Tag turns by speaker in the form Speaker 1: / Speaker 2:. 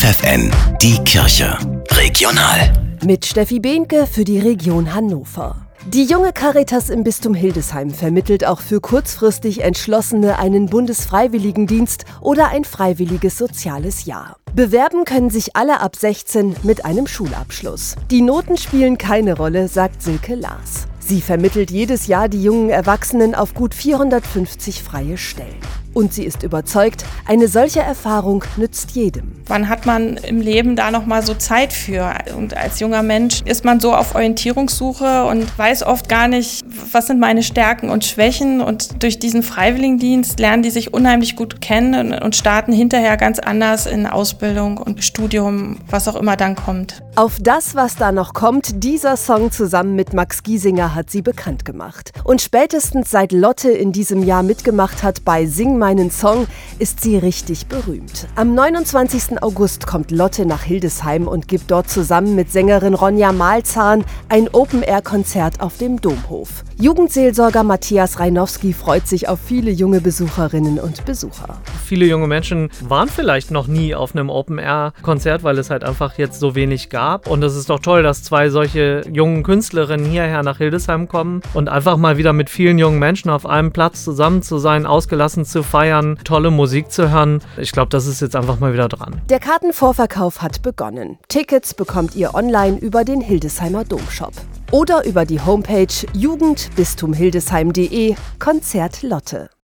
Speaker 1: FFN, die Kirche. Regional.
Speaker 2: Mit Steffi Behnke für die Region Hannover. Die junge Caritas im Bistum Hildesheim vermittelt auch für kurzfristig Entschlossene einen Bundesfreiwilligendienst oder ein freiwilliges soziales Jahr. Bewerben können sich alle ab 16 mit einem Schulabschluss. Die Noten spielen keine Rolle, sagt Silke Lars. Sie vermittelt jedes Jahr die jungen Erwachsenen auf gut 450 freie Stellen. Und sie ist überzeugt, eine solche Erfahrung nützt jedem.
Speaker 3: Wann hat man im Leben da noch mal so Zeit für? Und als junger Mensch ist man so auf Orientierungssuche und weiß oft gar nicht, was sind meine Stärken und Schwächen. Und durch diesen Freiwilligendienst lernen die sich unheimlich gut kennen und starten hinterher ganz anders in Ausbildung und Studium, was auch immer dann kommt.
Speaker 2: Auf das, was da noch kommt, dieser Song zusammen mit Max Giesinger hat sie bekannt gemacht. Und spätestens seit Lotte in diesem Jahr mitgemacht hat bei Sing meinen Song, ist sie richtig berühmt. Am 29. August kommt Lotte nach Hildesheim und gibt dort zusammen mit Sängerin Ronja Malzahn ein Open-Air-Konzert auf dem Domhof. Jugendseelsorger Matthias Reinowski freut sich auf viele junge Besucherinnen und Besucher.
Speaker 4: Viele junge Menschen waren vielleicht noch nie auf einem Open-Air-Konzert, weil es halt einfach jetzt so wenig gab. Und es ist doch toll, dass zwei solche jungen Künstlerinnen hierher nach Hildesheim kommen und einfach mal wieder mit vielen jungen Menschen auf einem Platz zusammen zu sein, ausgelassen zu feiern, tolle Musik zu hören. Ich glaube, das ist jetzt einfach mal wieder dran.
Speaker 2: Der Kartenvorverkauf hat begonnen. Tickets bekommt ihr online über den Hildesheimer Domshop oder über die Homepage jugendbistumhildesheim.de Konzert Lotte.